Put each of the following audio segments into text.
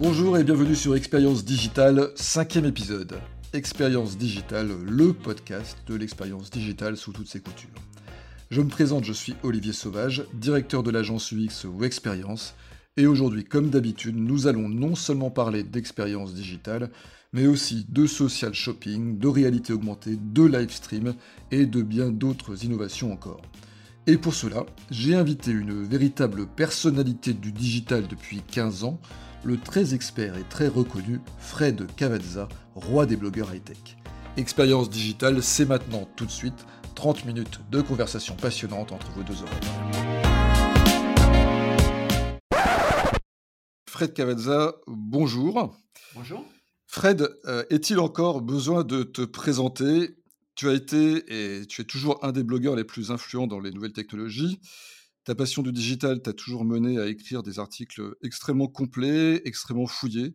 Bonjour et bienvenue sur Expérience Digitale, cinquième épisode. Expérience Digitale, le podcast de l'expérience digitale sous toutes ses coutures. Je me présente, je suis Olivier Sauvage, directeur de l'agence UX ou Expérience, et aujourd'hui, comme d'habitude, nous allons non seulement parler d'expérience digitale, mais aussi de social shopping, de réalité augmentée, de live stream et de bien d'autres innovations encore. Et pour cela, j'ai invité une véritable personnalité du digital depuis 15 ans, le très expert et très reconnu Fred Cavazza, roi des blogueurs high-tech. Expérience digitale, c'est maintenant tout de suite 30 minutes de conversation passionnante entre vos deux oreilles. Fred Cavazza, bonjour. Bonjour. Fred, euh, est-il encore besoin de te présenter? Tu as été et tu es toujours un des blogueurs les plus influents dans les nouvelles technologies. Ta passion du digital t'a toujours mené à écrire des articles extrêmement complets, extrêmement fouillés,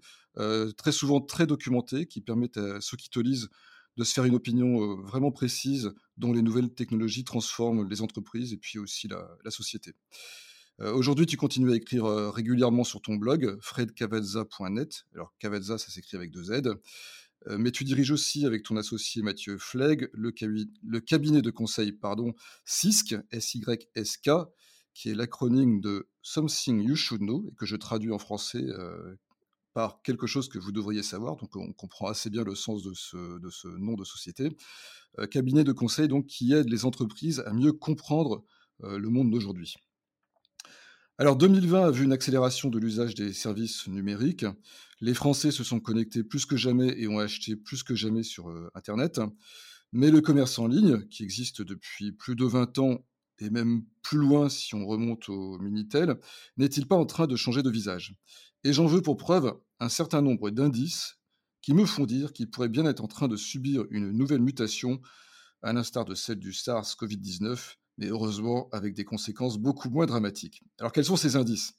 très souvent très documentés, qui permettent à ceux qui te lisent de se faire une opinion vraiment précise dont les nouvelles technologies transforment les entreprises et puis aussi la société. Aujourd'hui, tu continues à écrire régulièrement sur ton blog, fredcavezza.net. Alors, Cavezza, ça s'écrit avec deux Z. Mais tu diriges aussi avec ton associé Mathieu Flegg le, cabinet de conseil pardon, SYSK, S-Y-S-K, qui est l'acronyme de Something You Should Know, et que je traduis en français par quelque chose que vous devriez savoir. Donc, on comprend assez bien le sens de ce, de ce nom de société. cabinet de conseil donc, qui aide les entreprises à mieux comprendre le monde d'aujourd'hui. Alors 2020 a vu une accélération de l'usage des services numériques. Les Français se sont connectés plus que jamais et ont acheté plus que jamais sur euh, Internet. Mais le commerce en ligne, qui existe depuis plus de 20 ans et même plus loin si on remonte au Minitel, n'est-il pas en train de changer de visage? Et j'en veux pour preuve un certain nombre d'indices qui me font dire qu'il pourrait bien être en train de subir une nouvelle mutation, à l'instar de celle du SARS-CoV-19, mais heureusement avec des conséquences beaucoup moins dramatiques. Alors quels sont ces indices?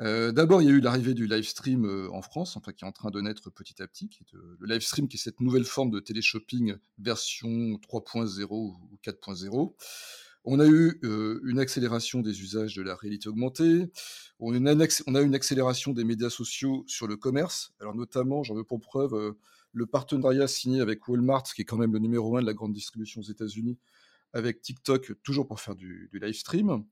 Euh, D'abord, il y a eu l'arrivée du live stream euh, en France, enfin qui est en train de naître petit à petit. le live stream, qui est cette nouvelle forme de téléshopping version 3.0 ou 4.0. On a eu euh, une accélération des usages de la réalité augmentée. On a, une on a une accélération des médias sociaux sur le commerce. Alors notamment, j'en veux pour preuve le partenariat signé avec Walmart, qui est quand même le numéro un de la grande distribution aux États-Unis, avec TikTok, toujours pour faire du, live stream.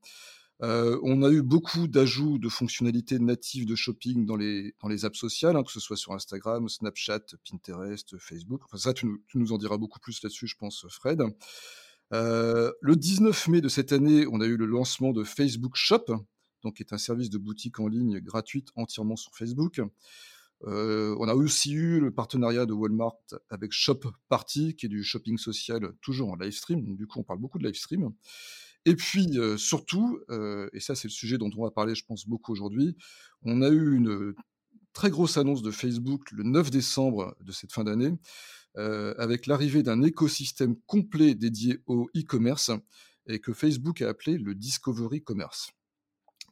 Euh, on a eu beaucoup d'ajouts de fonctionnalités natives de shopping dans les, dans les apps sociales, hein, que ce soit sur Instagram, Snapchat, Pinterest, Facebook. Enfin, ça, tu nous, en diras beaucoup plus là-dessus, je pense, Fred. Euh, le 19 mai de cette année, on a eu le lancement de Facebook Shop, donc qui est un service de boutique en ligne gratuite entièrement sur Facebook. Euh, on a aussi eu le partenariat de Walmart avec Shop Party, qui est du shopping social toujours en live stream. Du coup, on parle beaucoup de live stream. Et puis, euh, surtout, et ça, c'est le sujet dont on va parler, je pense, beaucoup aujourd'hui, on a eu une très grosse annonce de Facebook le 9 décembre de cette fin d'année, avec l'arrivée d'un écosystème complet dédié au e-commerce et que Facebook a appelé le Discovery Commerce.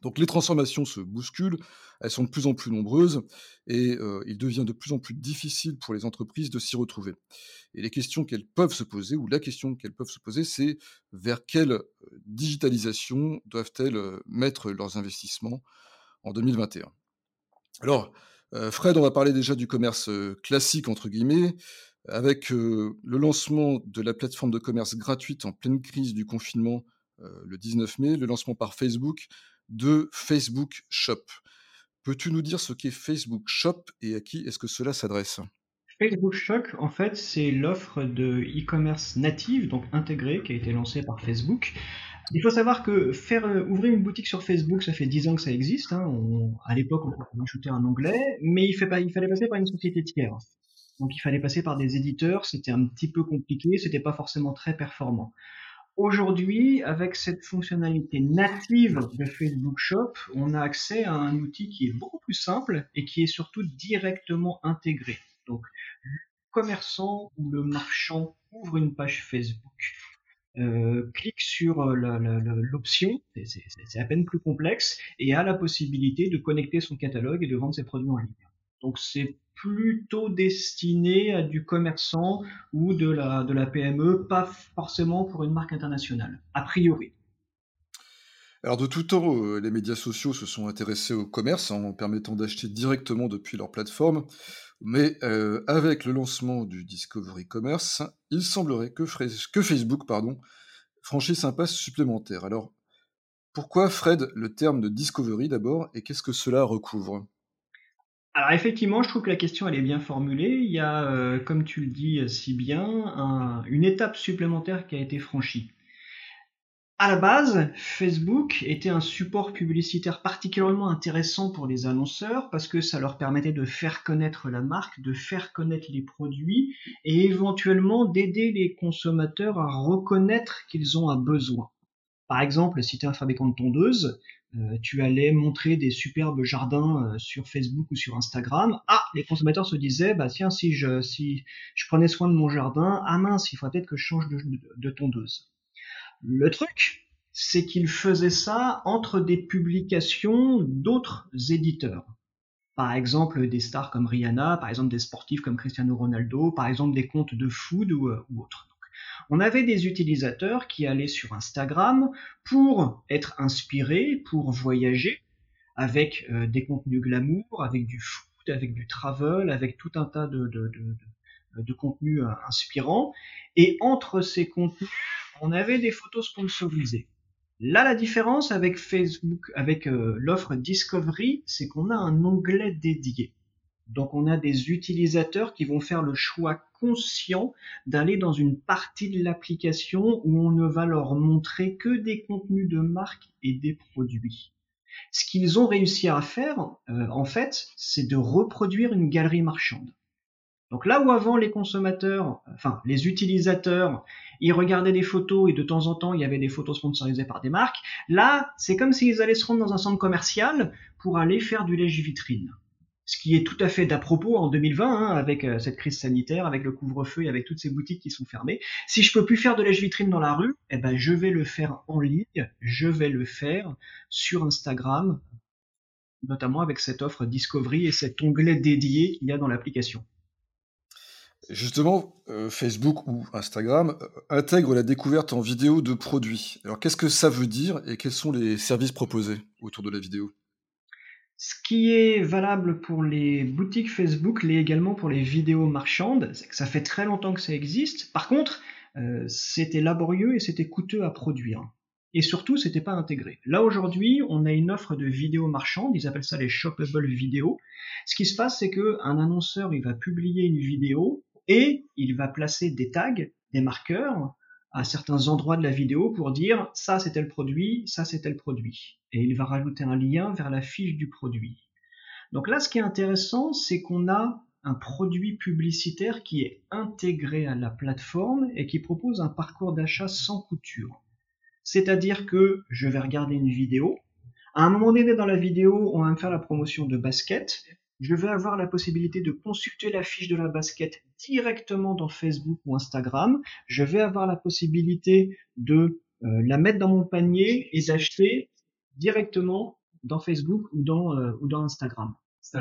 Donc les transformations se bousculent, elles sont de plus en plus nombreuses et euh, il devient de plus en plus difficile pour les entreprises de s'y retrouver. Et les questions qu'elles peuvent se poser, ou la question qu'elles peuvent se poser, c'est vers quelle euh, digitalisation doivent-elles euh, mettre leurs investissements en 2021 Alors, Fred, on va parler déjà du commerce classique, entre guillemets, avec le lancement de la plateforme de commerce gratuite en pleine crise du confinement le 19 mai, le lancement par Facebook de Facebook Shop. Peux-tu nous dire ce qu'est Facebook Shop et à qui est-ce que cela s'adresse? Facebook Shop, en fait, c'est l'offre de e-commerce native, donc intégrée, qui a été lancée par Facebook. Il faut savoir que faire ouvrir une boutique sur Facebook, ça fait 10 ans que ça existe. Hein. à l'époque, on ajouter un onglet, mais il, il fallait passer par une société tiers. Donc il fallait passer par des éditeurs, c'était un petit peu compliqué, c'était pas forcément très performant. Aujourd'hui, avec cette fonctionnalité native de Facebook Shop, on a accès à un outil qui est beaucoup plus simple et qui est surtout directement intégré. Donc, le commerçant ou le marchand ouvre une page Facebook, euh, clique sur euh, l'option, c'est à peine plus complexe, et a la possibilité de connecter son catalogue et de vendre ses produits en ligne. Donc c'est plutôt destiné à du commerçant ou de la, PME, pas forcément pour une marque internationale, a priori. Alors de tout temps, heu, les médias sociaux se sont intéressés au commerce en permettant d'acheter directement depuis leur plateforme. Mais, heu, avec le lancement du discovery commerce, il semblerait que Facebook, franchisse un pas supplémentaire. Alors pourquoi, Fred, le terme de discovery d'abord et qu'est-ce que cela recouvre? Alors effectivement, je trouve que la question elle est bien formulée. Il y a, euh, comme tu le dis euh, si bien, un- une étape supplémentaire qui a été franchie. À la base, Facebook était un support publicitaire particulièrement intéressant pour les annonceurs parce que ça leur permettait de faire connaître la marque, de faire connaître les produits et éventuellement d'aider les consommateurs à reconnaître qu'ils ont un besoin. Par exemple, si tu es un fabricant de tondeuses, euh, tu allais montrer des superbes jardins euh, sur Facebook ou sur Instagram. Ah, les consommateurs se disaient, bah tiens, si je, si je prenais soin de mon jardin, ah mince, il faudrait peut-être que je change de, de- de tondeuse. Le truc, c'est qu'ils faisaient ça entre des publications d'autres éditeurs. Par exemple, des stars comme Rihanna, par exemple des sportifs comme Cristiano Ronaldo, par exemple des comptes de food ou, euh, ou autres. On avait des utilisateurs qui allaient sur Instagram pour être inspirés, pour voyager, avec euh, des contenus glamour, avec du food, avec du travel, avec tout un tas de contenus euh, inspirants. Et entre ces contenus, on avait des photos sponsorisées. Là, la différence avec Facebook, avec euh, l'offre Discovery, c'est qu'on a un onglet dédié. Donc on a des utilisateurs qui vont faire le choix conscient d'aller dans une partie de l'application où on ne va leur montrer que des contenus de marque et des produits. Ce qu'ils ont réussi à faire, euh, en fait, c'est de reproduire une galerie marchande. Donc là où avant les consommateurs, enfin les utilisateurs, ils regardaient des photos et de temps en temps il y avait des photos sponsorisées par des marques, là c'est comme s'ils allaient se rendre dans un centre commercial pour aller faire du lèche-vitrine. Ce qui est tout à fait d'à propos en 2020, hein, avec euh, cette crise sanitaire, avec le couvre-feu et avec toutes ces boutiques qui sont fermées. Si je peux plus faire de lèche-vitrine dans la rue, eh ben je vais le faire en ligne, je vais le faire sur Instagram, notamment avec cette offre Discovery et cet onglet dédié qu'il y a dans l'application. Justement, heu, Facebook ou Instagram, heu, intègrent la découverte en vidéo de produits. Alors qu'est-ce que ça veut dire et quels sont les services proposés autour de la vidéo? Ce qui est valable pour les boutiques Facebook l'est également pour les vidéos marchandes. C'est que ça fait très longtemps que ça existe. Par contre, euh, c'était laborieux et c'était coûteux à produire. Et surtout, c'était pas intégré. Là aujourd'hui, on a une offre de vidéos marchandes. Ils appellent ça les shoppable vidéos. Ce qui se passe, c'est que un annonceur, il va publier une vidéo et il va placer des tags, des marqueurs à certains endroits de la vidéo pour dire ça c'est tel produit, ça c'est tel produit. Et il va rajouter un lien vers la fiche du produit. Donc là, ce qui est intéressant, c'est qu'on a un produit publicitaire qui est intégré à la plateforme et qui propose un parcours d'achat sans couture. C'est-à-dire que je vais regarder une vidéo. À un moment donné dans la vidéo, on va me faire la promotion de basket. Je vais avoir la possibilité de consulter la fiche de la basket directement dans Facebook ou Instagram. Je vais avoir la possibilité de euh, la mettre dans mon panier et d'acheter directement dans Facebook ou dans, euh, ou dans Instagram.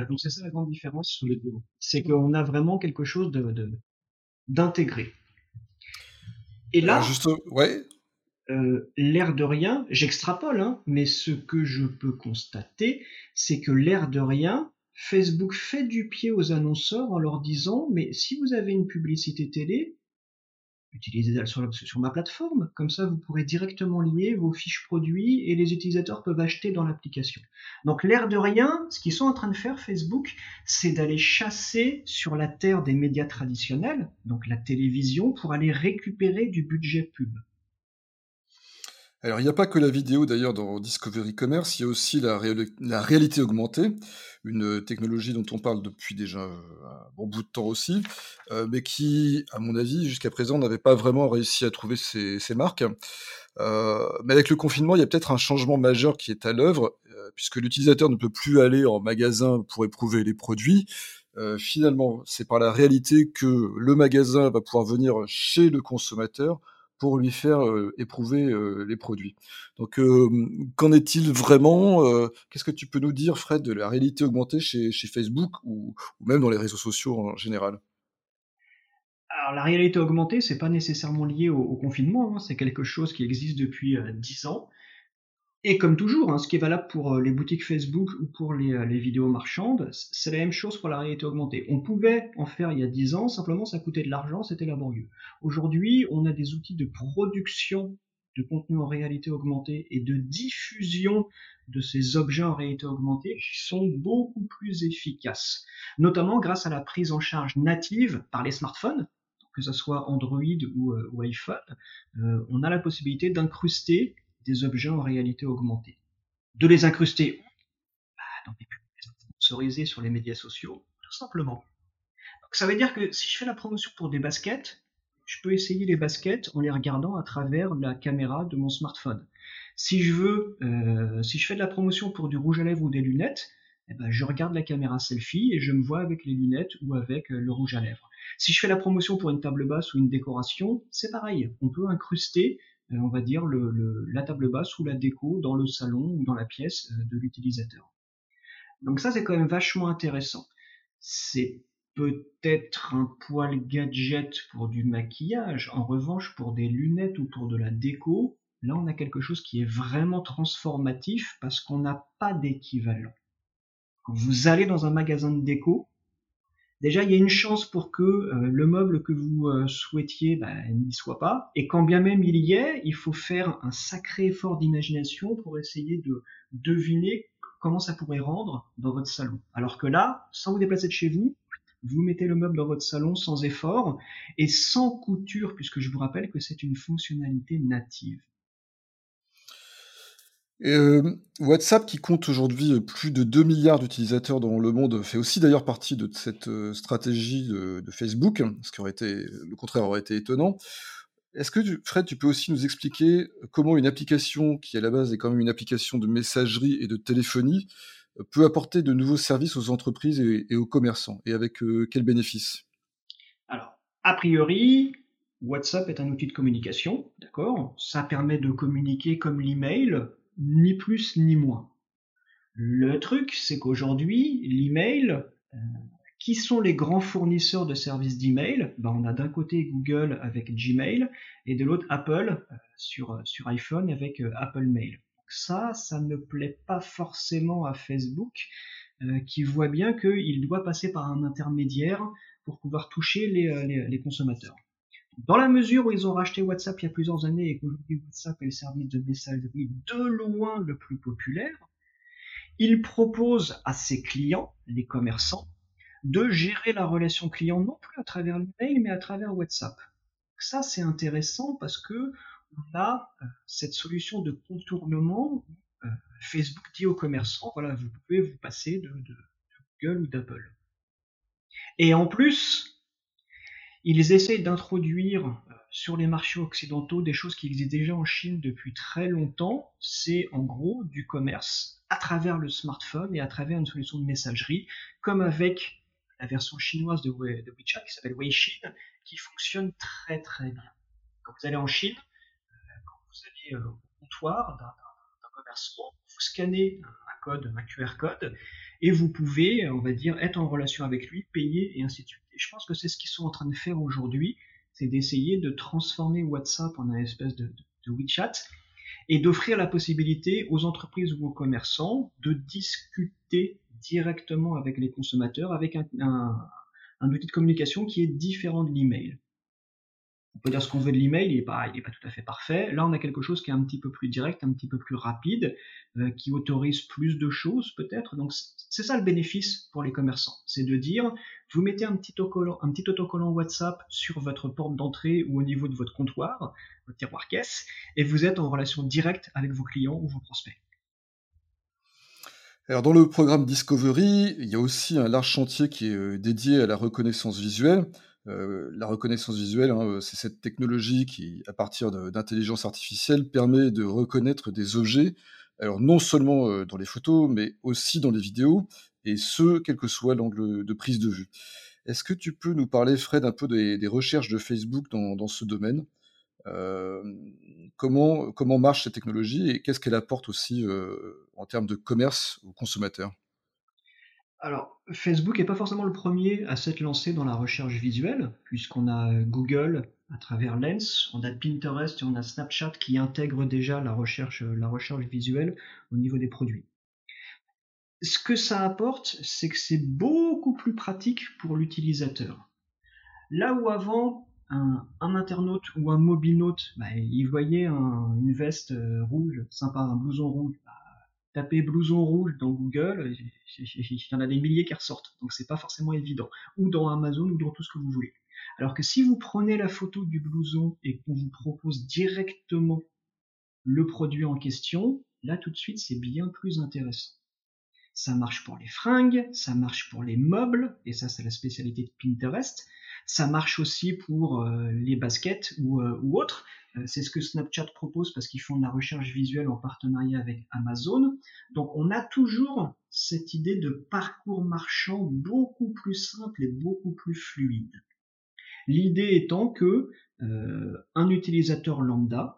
Donc c'est ça la grande différence sur les deux. C'est qu'on a vraiment quelque chose de, de- d'intégré. Et Alors là, juste ouais, euh, l'air de rien, j'extrapole, hein, mais ce que je peux constater, c'est que l'air de rien, Facebook fait du pied aux annonceurs en leur disant, mais si vous avez une publicité télé, utilisez-la sur, sur ma plateforme, comme ça vous pourrez directement lier vos fiches produits et les utilisateurs peuvent acheter dans l'application. Donc l'air de rien, ce qu'ils sont en train de faire Facebook, c'est d'aller chasser sur la terre des médias traditionnels, donc la télévision, pour aller récupérer du budget pub. Alors il n'y a pas que la vidéo d'ailleurs dans Discovery Commerce, il y a aussi la réali la réalité augmentée, une, heu, technologie dont on parle depuis déjà, heu, un bon bout de temps aussi, heu, mais qui, à mon avis, jusqu'à présent, n'avait pas vraiment réussi à trouver ses marques. Mais avec le confinement, il y a peut-être un changement majeur qui est à l'œuvre, puisque l'utilisateur ne peut plus aller en magasin pour éprouver les produits. Finalement, c'est par la réalité que le magasin va pouvoir venir chez le consommateur pour lui faire, éprouver, les produits. Donc, qu'en est-il vraiment? Qu'est-ce que tu peux nous dire, Fred, de la réalité augmentée chez Facebook ou même dans les réseaux sociaux en général? Alors la réalité augmentée, c'est pas nécessairement lié au, confinement, hein, c'est quelque chose qui existe depuis euh, 10 ans. Et comme toujours, hein, ce qui est valable pour euh, les boutiques Facebook ou pour les, euh, vidéos marchandes, c'est la même chose pour la réalité augmentée. On pouvait en faire il y a 10 ans, simplement ça coûtait de l'argent, c'était laborieux. Aujourd'hui, on a des outils de production de contenu en réalité augmentée et de diffusion de ces objets en réalité augmentée qui sont beaucoup plus efficaces, notamment grâce à la prise en charge native par les smartphones, que ce soit Android ou, euh, iPhone, on a la possibilité d'incruster des objets en réalité augmentée. De les incruster bah, dans des publications sponsorisées sur les médias sociaux, tout simplement. Donc ça veut dire que si je fais la promotion pour des baskets, je peux essayer les baskets en les regardant à travers la caméra de mon smartphone. Si je veux, euh, si je fais de la promotion pour du rouge à lèvres ou des lunettes, eh ben, je regarde la caméra selfie et je me vois avec les lunettes ou avec euh, le rouge à lèvres. Si je fais la promotion pour une table basse ou une décoration, c'est pareil. On peut incruster on va dire, la table basse ou la déco dans le salon ou dans la pièce euh, de l'utilisateur. Donc ça, c'est quand même vachement intéressant. C'est peut-être un poil gadget pour du maquillage. En revanche, pour des lunettes ou pour de la déco, là, on a quelque chose qui est vraiment transformatif parce qu'on n'a pas d'équivalent. Vous allez dans un magasin de déco, déjà il y a une chance pour que euh, le meuble que vous euh, souhaitiez bah, n'y soit pas, et quand bien même il y est, il faut faire un sacré effort d'imagination pour essayer de deviner comment ça pourrait rendre dans votre salon. Alors que là, sans vous déplacer de chez vous, vous mettez le meuble dans votre salon sans effort et sans couture, puisque je vous rappelle que c'est une fonctionnalité native. Euh, WhatsApp, qui compte aujourd'hui euh, plus de 2 milliards d'utilisateurs dans le monde, fait aussi d'ailleurs partie de cette euh, stratégie de, Facebook, ce qui aurait été, le contraire aurait été étonnant. Est-ce que, Fred, tu peux aussi nous expliquer comment une application, qui à la base est quand même une application de messagerie et de téléphonie, peut apporter de nouveaux services aux entreprises et, aux commerçants, et avec quels bénéfices Alors, a priori, WhatsApp est un outil de communication, d'accord? Ça permet de communiquer comme l'email, ni plus ni moins. Le truc, c'est qu'aujourd'hui, l'email, euh, qui sont les grands fournisseurs de services d'email? Ben, On a d'un côté Google avec Gmail et de l'autre Apple euh, sur, euh, sur iPhone avec Apple Mail. ça, ça ne plaît pas forcément à Facebook, qui voit bien qu'il doit passer par un intermédiaire pour pouvoir toucher les consommateurs. Dans la mesure où ils ont racheté WhatsApp il y a plusieurs années et qu'aujourd'hui WhatsApp est le service de messagerie de loin le plus populaire, ils proposent à ses clients, les commerçants, de gérer la relation client non plus à travers l'email mais à travers WhatsApp. Ça c'est intéressant parce que on a euh, cette solution de contournement euh, Facebook dit aux commerçants voilà vous pouvez vous passer de, de Google ou d'Apple. Et en plus, ils essayent d'introduire euh, sur les marchés occidentaux des choses qui existent déjà en Chine depuis très longtemps. C'est en gros du commerce à travers le smartphone et à travers une solution de messagerie, comme avec la version chinoise de, WeChat qui s'appelle Weixin, qui fonctionne très très bien. Quand vous allez en Chine, euh, quand vous allez euh, au comptoir d'un commerçant, vous scannez un code, un QR code, et vous pouvez, on va dire, être en relation avec lui, payer et ainsi de suite. Je pense que c'est ce qu'ils sont en train de faire aujourd'hui, c'est d'essayer de transformer WhatsApp en un espèce de, WeChat et d'offrir la possibilité aux entreprises ou aux commerçants de discuter directement avec les consommateurs avec un, un outil de communication qui est différent de l'email on peut dire ce qu'on veut de l'email, il n'est pas, pas tout à fait parfait. Là, on a quelque chose qui est un petit peu plus direct, un petit peu plus rapide, euh, qui autorise plus de choses peut-être. Donc c'est ça le bénéfice pour les commerçants, c'est de dire, vous mettez un petit autocollant, un petit autocollant WhatsApp sur votre porte d'entrée ou au niveau de votre comptoir, votre tiroir caisse, et vous êtes en relation directe avec vos clients ou vos prospects. Alors dans le programme Discovery, il y a aussi un large chantier qui est euh, dédié à la reconnaissance visuelle. Euh, la reconnaissance visuelle, hein, c'est cette technologie qui, à partir d'intelligence artificielle, permet de reconnaître des objets, alors non seulement euh, dans les photos, mais aussi dans les vidéos, et ce, quel que soit l'angle de prise de vue. Est-ce que tu peux nous parler, Fred, un peu des, recherches de Facebook dans, ce domaine? Euh, comment marche cette technologie et qu'est-ce qu'elle apporte aussi en termes de commerce aux consommateurs? Alors, Facebook n'est pas forcément le premier à s'être lancé dans la recherche visuelle, puisqu'on a Google à travers Lens, on a Pinterest et on a Snapchat qui intègrent déjà la recherche, la recherche visuelle au niveau des produits. Ce que ça apporte, c'est que c'est beaucoup plus pratique pour l'utilisateur. Là où avant, un, internaute ou un mobile-note, bah, il voyait une veste euh, rouge, sympa, un blouson rouge, bah, taper blouson rouge dans Google, il y en a des milliers qui ressortent, donc c'est pas forcément évident. Ou dans Amazon ou dans tout ce que vous voulez. Alors que si vous prenez la photo du blouson et qu'on vous propose directement le produit en question, là tout de suite c'est bien plus intéressant. Ça marche pour les fringues, ça marche pour les meubles, et ça c'est la spécialité de Pinterest. Ça marche aussi pour euh, les baskets ou, euh, autres. Euh, c'est ce que Snapchat propose parce qu'ils font de la recherche visuelle en partenariat avec Amazon. Donc on a toujours cette idée de parcours marchand beaucoup plus simple et beaucoup plus fluide. L'idée étant que un utilisateur lambda,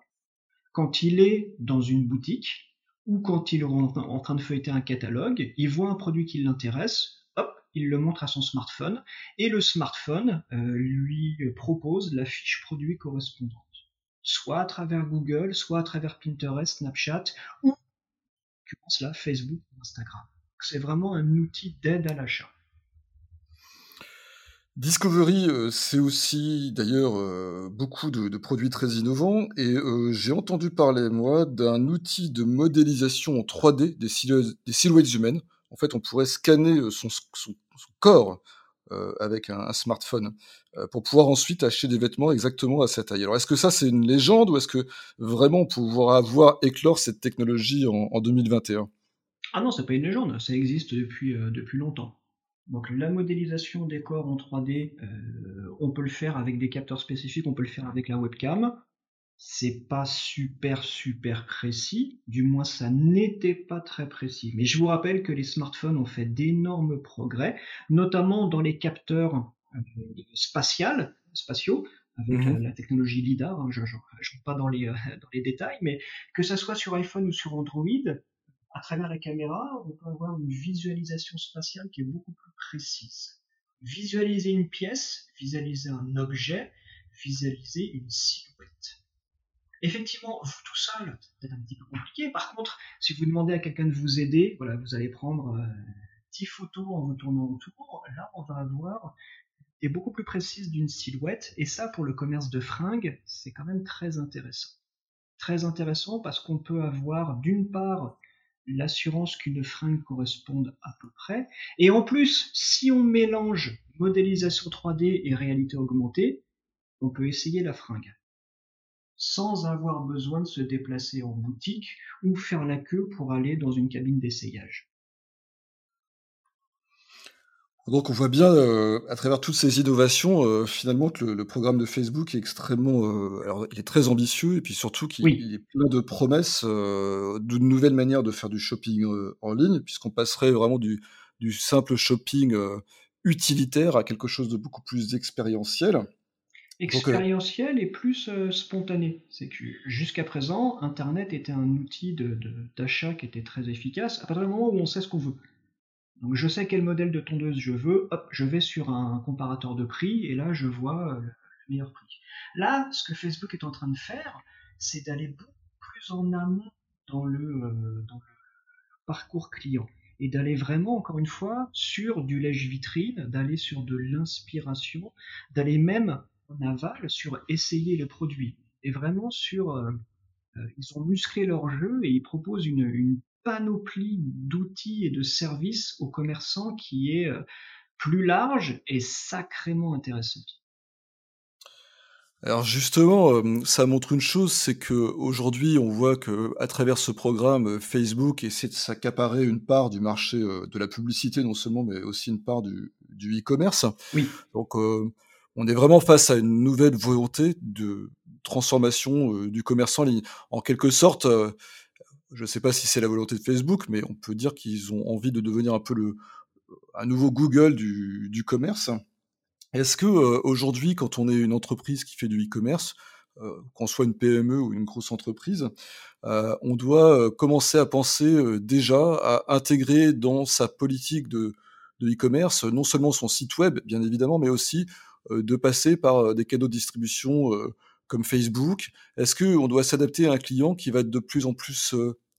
quand il est dans une boutique ou quand il est en train de feuilleter un catalogue, il voit un produit qui l'intéresse, il le montre à son smartphone et le smartphone euh, lui propose la fiche produit correspondante, soit à travers Google, soit à travers Pinterest, Snapchat ou là Facebook ou Instagram. C'est vraiment un outil d'aide à l'achat. Discovery, euh, c'est aussi d'ailleurs euh, beaucoup de, produits très innovants et euh, j'ai entendu parler, moi, d'un outil de modélisation en 3D des, silhouettes, humaines. En fait, on pourrait scanner son, corps avec un, smartphone pour pouvoir ensuite acheter des vêtements exactement à sa taille. Alors, est-ce que ça, c'est une légende ou est-ce que vraiment pourra avoir éclore cette technologie en, en 2021 Ah non, c'est pas une légende, ça existe depuis, depuis longtemps. Donc la modélisation des corps en 3D, euh, on peut le faire avec des capteurs spécifiques, on peut le faire avec la webcam. C'est pas super super précis, du moins ça n'était pas très précis. Mais je vous rappelle que les smartphones ont fait d'énormes progrès, notamment dans les capteurs euh, spatiaux, avec mhm. euh, la technologie LIDAR. Hein, je ne rentre pas dans les, dans les détails, mais que ça soit sur iPhone ou sur Android, à travers la caméra, on peut avoir une visualisation spatiale qui est beaucoup plus précise. Visualiser une pièce, visualiser un objet, visualiser une silhouette. Effectivement, vous tout seul, c'est peut-être un petit peu compliqué. Par contre, si vous demandez à quelqu'un de vous aider, voilà, vous allez prendre euh, 10 photos en vous tournant autour. Là, on va avoir des beaucoup plus précises d'une silhouette. Et ça, pour le commerce de fringues, c'est quand même très intéressant. Très intéressant parce qu'on peut avoir d'une part l'assurance qu'une fringue corresponde à peu près. Et en plus, si on mélange modélisation 3D et réalité augmentée, on peut essayer la fringue sans avoir besoin de se déplacer en boutique ou faire la queue pour aller dans une cabine d'essayage. Donc on voit bien euh, à travers toutes ces innovations euh, finalement que le, programme de Facebook est extrêmement, euh, alors il est très ambitieux et puis surtout qu'il est plein de promesses d'une nouvelle manière de faire du shopping en ligne puisqu'on passerait vraiment du, du simple shopping utilitaire à quelque chose de beaucoup plus expérientiel. Expérientiel et plus spontané. C'est que jusqu'à présent, Internet était un outil d'achat qui était très efficace à partir du moment où on sait ce qu'on veut. Donc je sais quel modèle de tondeuse je veux, hop, je vais sur un comparateur de prix et là je vois euh, le meilleur prix. Là, ce que Facebook est en train de faire, c'est d'aller beaucoup plus en amont dans le, euh, dans le parcours client et d'aller vraiment, encore une fois, sur du lèche-vitrine, d'aller sur de l'inspiration, d'aller même en aval sur essayer le produit. Et vraiment sur... Euh, ils ont musclé leur jeu et ils proposent une, une panoplie d'outils et de services aux commerçants qui est euh, plus large et sacrément intéressante. Alors justement, euh, ça montre une chose, c'est que aujourd'hui, on voit que à travers ce programme, euh, Facebook essaie de s'accaparer une part du marché de la publicité, non seulement, mais aussi une part du, e-commerce. Oui. Donc, on est vraiment face à une nouvelle volonté de transformation du commerce en ligne. En quelque sorte, je ne sais pas si c'est la volonté de Facebook, mais on peut dire qu'ils ont envie de devenir un peu un nouveau Google du, commerce. Est-ce que euh, aujourd'hui, quand on est une entreprise qui fait du e-commerce, euh, qu'on soit une PME ou une grosse entreprise, euh, on doit commencer à penser déjà à intégrer dans sa politique de, de e-commerce non seulement son site web, bien évidemment, mais aussi de passer par des canaux de distribution comme Facebook Est-ce qu'on doit s'adapter à un client qui va être de plus en plus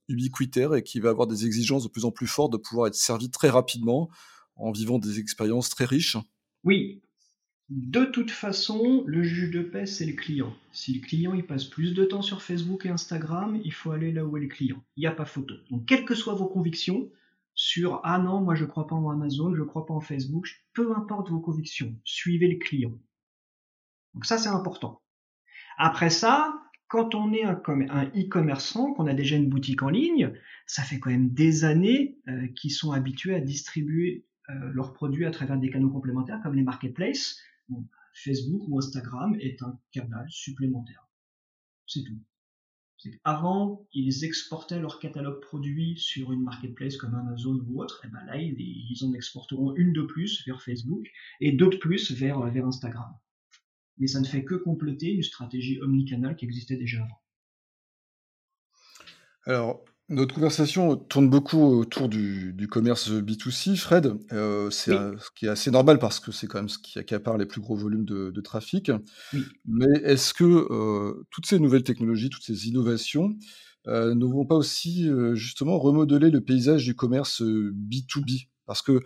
ubiquitaire et qui va avoir des exigences de plus en plus fortes de pouvoir être servi très rapidement en vivant des expériences très riches? Oui. De toute façon, le juge de paix, c'est le client. Si le client il passe plus de temps sur Facebook et Instagram, il faut aller là où est le client. Il n'y a pas photo. Donc, quelles que soient vos convictions sur Ah non, moi je crois pas en Amazon, je crois pas en Facebook, peu importe vos convictions, suivez le client. Donc, ça, c'est important. Après ça, quand on est un, e-commerçant, qu'on a déjà une boutique en ligne, ça fait quand même des années euh, qu'ils sont habitués à distribuer euh, leurs produits à travers des canaux complémentaires comme les marketplaces. Facebook ou Instagram est un canal supplémentaire. C'est tout. Avant, ils exportaient leur catalogue produits sur une marketplace comme Amazon ou autre, et ben là, ils, en exporteront une de plus vers Facebook et deux de plus vers, vers Instagram mais ça ne fait que compléter une stratégie omnicanal qui existait déjà avant. Alors, notre conversation tourne beaucoup autour du, commerce B2C, Fred. Euh, c'est ce qui est assez normal parce que c'est quand même ce qui accapare les plus gros volumes de, trafic. Mais est-ce que euh, toutes ces nouvelles technologies, toutes ces innovations euh, ne vont pas aussi justement remodeler le paysage du commerce B2B Parce que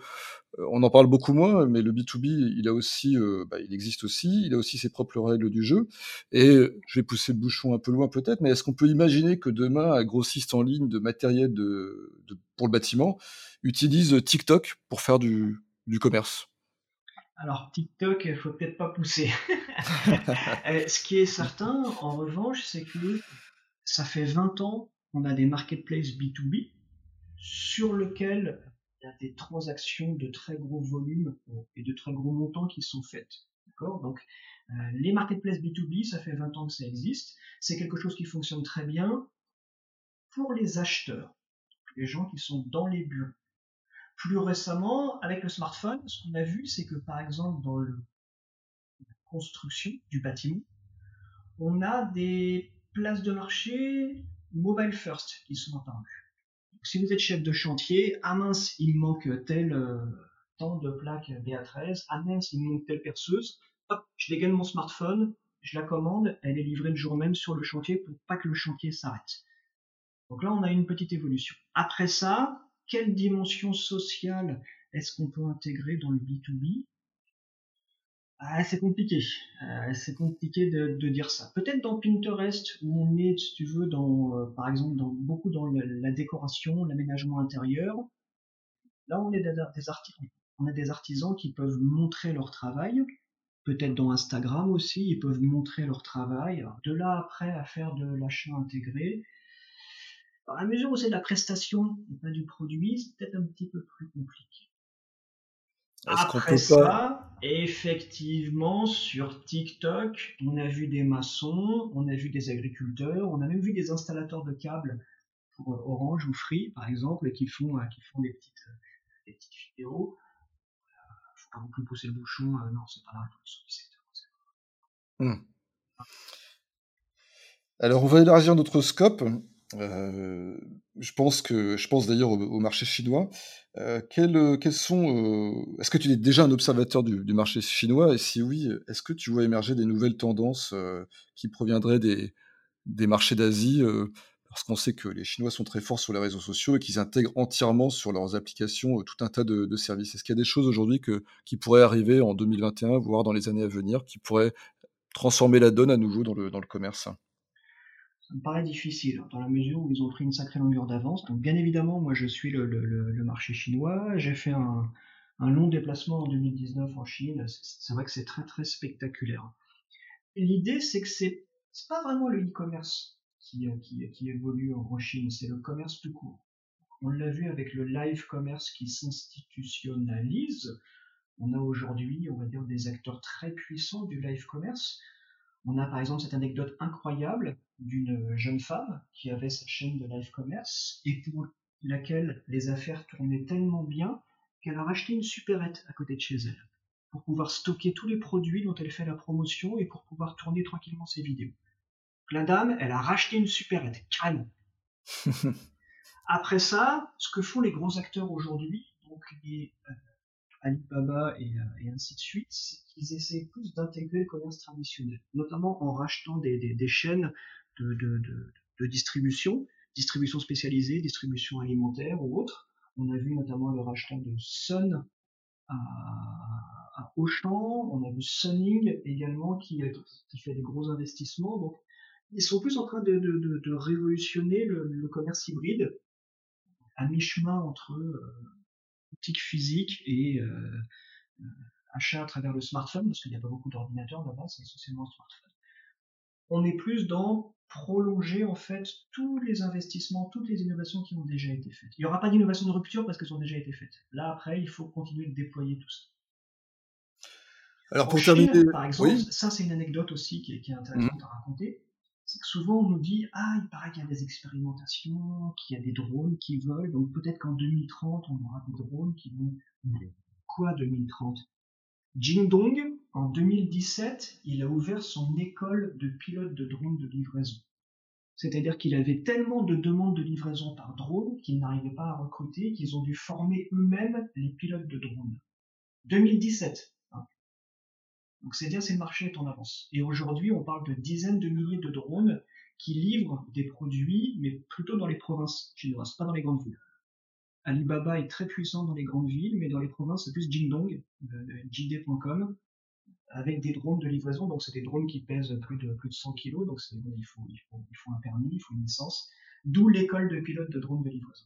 on en parle beaucoup moins, mais le B2B, il a aussi, bah, il existe aussi, il a aussi ses propres règles du jeu. Et je vais pousser le bouchon un peu loin peut-être, mais est-ce qu'on peut imaginer que demain, un grossiste en ligne de matériel de, pour le bâtiment utilise TikTok pour faire du, commerce? Alors TikTok, il faut peut-être pas pousser. Ce qui est certain, en revanche, c'est que ça fait 20 ans qu'on a des marketplaces B2B sur lesquels il y a des transactions de très gros volumes euh, et de très gros montants qui sont faites. D'accord? Donc, euh, les marketplaces B2B, ça fait 20 ans que ça existe. C'est quelque chose qui fonctionne très bien pour les acheteurs, les gens qui sont dans les bureaux. Plus récemment, avec le smartphone, ce qu'on a vu, c'est que par exemple, dans la construction du bâtiment, on a des places de marché mobile first qui sont apparues si vous êtes chef de chantier, ah mince, il manque tel euh, temps de plaque BA13, ah mince, il manque telle perceuse, hop, je dégaine mon smartphone, je la commande, elle est livrée le jour même sur le chantier pour pas que le chantier s'arrête. Donc là, on a une petite évolution. Après ça, quelle dimension sociale est-ce qu'on peut intégrer dans le B2B ah, c'est compliqué. Euh, c'est compliqué de, dire ça. Peut-être dans Pinterest, où on est, si tu veux, dans, euh, par exemple, dans, beaucoup dans la décoration, l'aménagement intérieur. Là, on, est des, artisans. on a des artisans qui peuvent montrer leur travail. Peut-être dans Instagram aussi, ils peuvent montrer leur travail. de là, après, à faire de l'achat intégré. À mesure où c'est de la prestation et pas du produit, c'est peut-être un petit peu plus compliqué. Après ça, effectivement, sur TikTok, on a vu des maçons, on a vu des agriculteurs, on a même vu des installateurs de câbles pour euh, Orange ou Free, par exemple, qui font, euh, qui font des, petites, euh, des petites vidéos. faut pas non plus pousser le bouchon, non, c'est pas la révolution du secteur. Hmm. Alors, on va élargir notre scope. Euh, je pense que je pense d'ailleurs au, marché chinois. Euh, quels sont euh, Est-ce que tu es déjà un observateur du, marché chinois? Et si oui, est-ce que tu vois émerger des nouvelles tendances qui proviendraient des, des marchés d'Asie Parce qu'on sait que les Chinois sont très forts sur les réseaux sociaux et qu'ils intègrent entièrement sur leurs applications tout un tas de, services. Est-ce qu'il y a des choses aujourd'hui qui pourraient arriver en 2021, voire dans les années à venir, qui pourraient transformer la donne à nouveau dans le, dans le commerce? Ça me paraît difficile, dans la mesure où ils ont pris une sacrée longueur d'avance. Donc bien évidemment, moi je suis le, marché chinois, j'ai fait un, long déplacement en 2019 en Chine, c'est vrai que c'est très très spectaculaire. L'idée c'est que c'est pas vraiment le e-commerce qui, qui, qui, évolue en Chine, c'est le commerce tout court. On l'a vu avec le live commerce qui s'institutionnalise. On a aujourd'hui, on va dire, des acteurs très puissants du live commerce. On a par exemple cette anecdote incroyable d'une jeune femme qui avait sa chaîne de live commerce et pour laquelle les affaires tournaient tellement bien qu'elle a racheté une supérette à côté de chez elle pour pouvoir stocker tous les produits dont elle fait la promotion et pour pouvoir tourner tranquillement ses vidéos. La dame, elle a racheté une supérette, carrément. Après ça, ce que font les gros acteurs aujourd'hui, donc les, euh, Alibaba et, ainsi de suite, c'est qu'ils essaient plus d'intégrer le commerce traditionnel, notamment en rachetant des, chaînes de, distribution, distribution spécialisée, distribution alimentaire ou autre. On a vu notamment le rachat de Sun à, Auchan, on a vu Sunning également qui, fait des gros investissements. Donc, ils sont plus en train de, révolutionner le, commerce hybride à mi-chemin entre euh, physique et euh, euh, achat à travers le smartphone, parce qu'il n'y a pas beaucoup d'ordinateurs là-bas, c'est essentiellement un smartphone. On est plus dans prolonger en fait tous les investissements, toutes les innovations qui ont déjà été faites. Il n'y aura pas d'innovation de rupture parce qu'elles ont déjà été faites. Là après, il faut continuer de déployer tout ça. Alors pour terminer, par exemple, ça c'est une anecdote aussi qui est, intéressante mmh. à raconter. C'est que souvent on nous dit ah il paraît qu'il y a des expérimentations, qu'il y a des drones qui volent, donc peut-être qu'en 2030 on aura des drones qui vont. Quoi 2030 Jingdong, en 2017, il a ouvert son école de pilote de drones de livraison. C'est-à-dire qu'il avait tellement de demandes de livraison par drone qu'ils n'arrivaient pas à recruter, qu'ils ont dû former eux-mêmes les pilotes de drones. 2017. Donc c'est dire si le marché est en avance. Et aujourd'hui, on parle de dizaines de milliers de drones qui livrent des produits, mais plutôt dans les provinces chinoises, pas dans les grandes villes. Alibaba est très puissant dans les grandes villes, mais dans les provinces, c'est plus Jingdong, JD.com, avec des drones de livraison. Donc, c'est des drones qui pèsent plus de, plus de 100 kg, donc il, faut, il, faut, il faut un permis, il faut une licence. D'où l'école de pilotes de drones de livraison.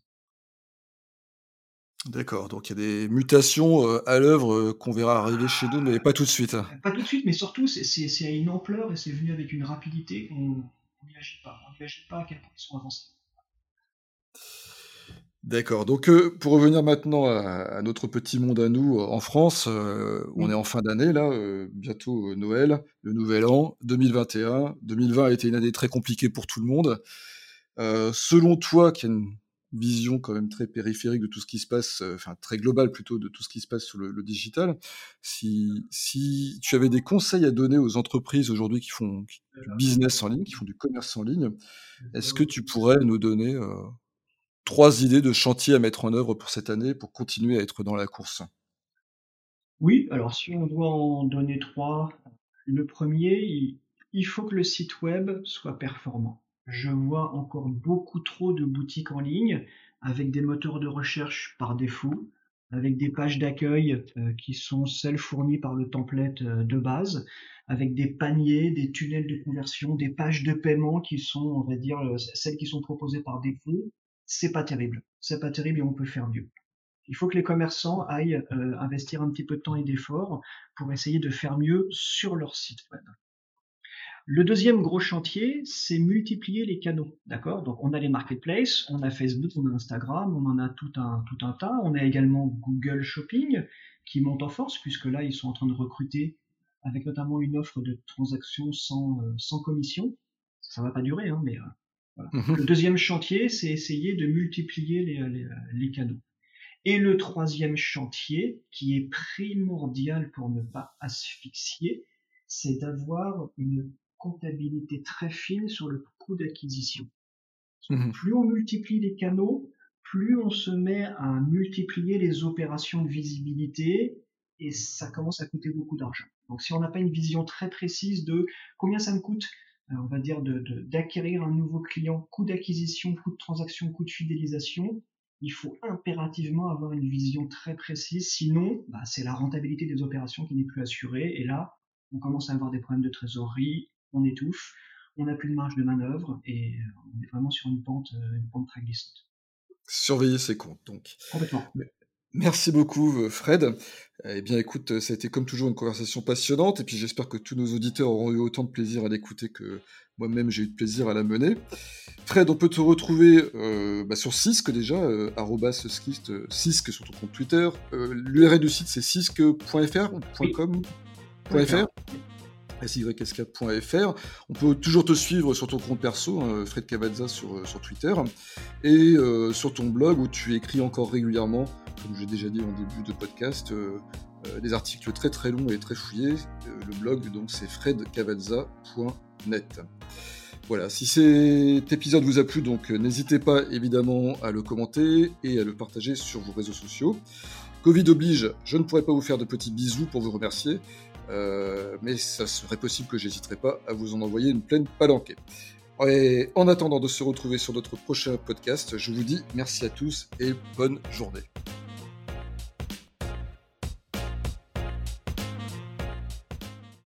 D'accord, donc il y a des mutations euh, à l'œuvre euh, qu'on verra arriver chez nous, mais pas tout de suite. Hein. Pas tout de suite, mais surtout c'est à une ampleur et c'est venu avec une rapidité qu'on n'imagine pas. On n'imagine pas à quel point ils sont avancés. D'accord. Donc, euh, pour revenir maintenant à, notre petit monde à nous en France, euh, on est en fin d'année là, euh, bientôt Noël, le Nouvel An, 2021. 2020 a été une année très compliquée pour tout le monde. selon toi, qui a une vision quand même très périphérique de tout ce qui se passe, enfin très globale plutôt de tout ce qui se passe sur le, digital, si, si tu avais des conseils à donner aux entreprises aujourd'hui qui font du business en ligne, qui font du commerce en ligne, est-ce que tu pourrais nous donner trois idées de chantier à mettre en œuvre pour cette année pour continuer à être dans la course? Oui, alors si on doit en donner trois, le premier, il faut que le site web soit performant. Je vois encore beaucoup trop de boutiques en ligne avec des moteurs de recherche par défaut, avec des pages d'accueil euh, qui sont celles fournies par le template euh, de base, avec des paniers, des tunnels de conversion, des pages de paiement qui sont, on va dire, euh, celles qui sont proposées par défaut, c'est pas terrible. C'est pas terrible et on peut faire mieux. Il faut que les commerçants aillent investir un petit peu de temps et d'efforts pour essayer de faire mieux sur leur site web. Le deuxième gros chantier, c'est multiplier les canaux. D'accord? Donc on a les marketplaces, on a Facebook, on a Instagram, on en a tout un, tout un tas. On a également Google Shopping qui monte en force puisque là ils sont en train de recruter avec notamment une offre de transactions sans, euh, sans commission. Ça va pas durer, hein, mais euh, Mhm. Le deuxième chantier, c'est essayer de multiplier les, les, canaux. Et le troisième chantier, qui est primordial pour ne pas asphyxier, c'est d'avoir une comptabilité très fine sur le coût d'acquisition. Mhm. Plus on multiplie les canaux, plus on se met à multiplier les opérations de visibilité et ça commence à coûter beaucoup d'argent. Donc si on n'a pas une vision très précise de combien ça me coûte euh, on va dire, d'acquérir de, un nouveau client, coût d'acquisition, coût de transaction, coût de fidélisation, il faut impérativement avoir une vision très précise, sinon bah, c'est la rentabilité des opérations qui n'est plus assurée, et là on commence à avoir des problèmes de trésorerie, on étouffe, on n'a plus de marge de manœuvre, et euh, on est vraiment sur une pente, euh, une pente très glissante. Surveiller ses comptes, donc. Complètement. Merci beaucoup, euh, Fred. Eh bien, écoute, ça a été comme toujours une conversation passionnante, et puis j'espère que tous nos auditeurs auront eu autant de plaisir à l'écouter que moi-même j'ai eu de plaisir à la mener. Fred, on peut te retrouver euh, bah, sur Cisque déjà, euh, @cisque, Cisque sur ton compte Twitter. L'URL du site c'est cisque.fr On peut toujours te suivre sur ton compte perso, hein, Fred Cavazza sur, sur Twitter, et sur ton blog où tu écris encore régulièrement comme j'ai déjà dit en début de podcast, euh, euh, des articles très très longs et très fouillés. Euh, le blog, donc, c'est fredcavazza.net. Voilà, si cet épisode vous a plu, donc n'hésitez pas évidemment à le commenter et à le partager sur vos réseaux sociaux. Covid oblige, je ne pourrais pas vous faire de petits bisous pour vous remercier, euh, mais ça serait possible que j'hésiterai pas à vous en envoyer une pleine palanquée. Et en attendant de se retrouver sur notre prochain podcast, je vous dis merci à tous et bonne journée.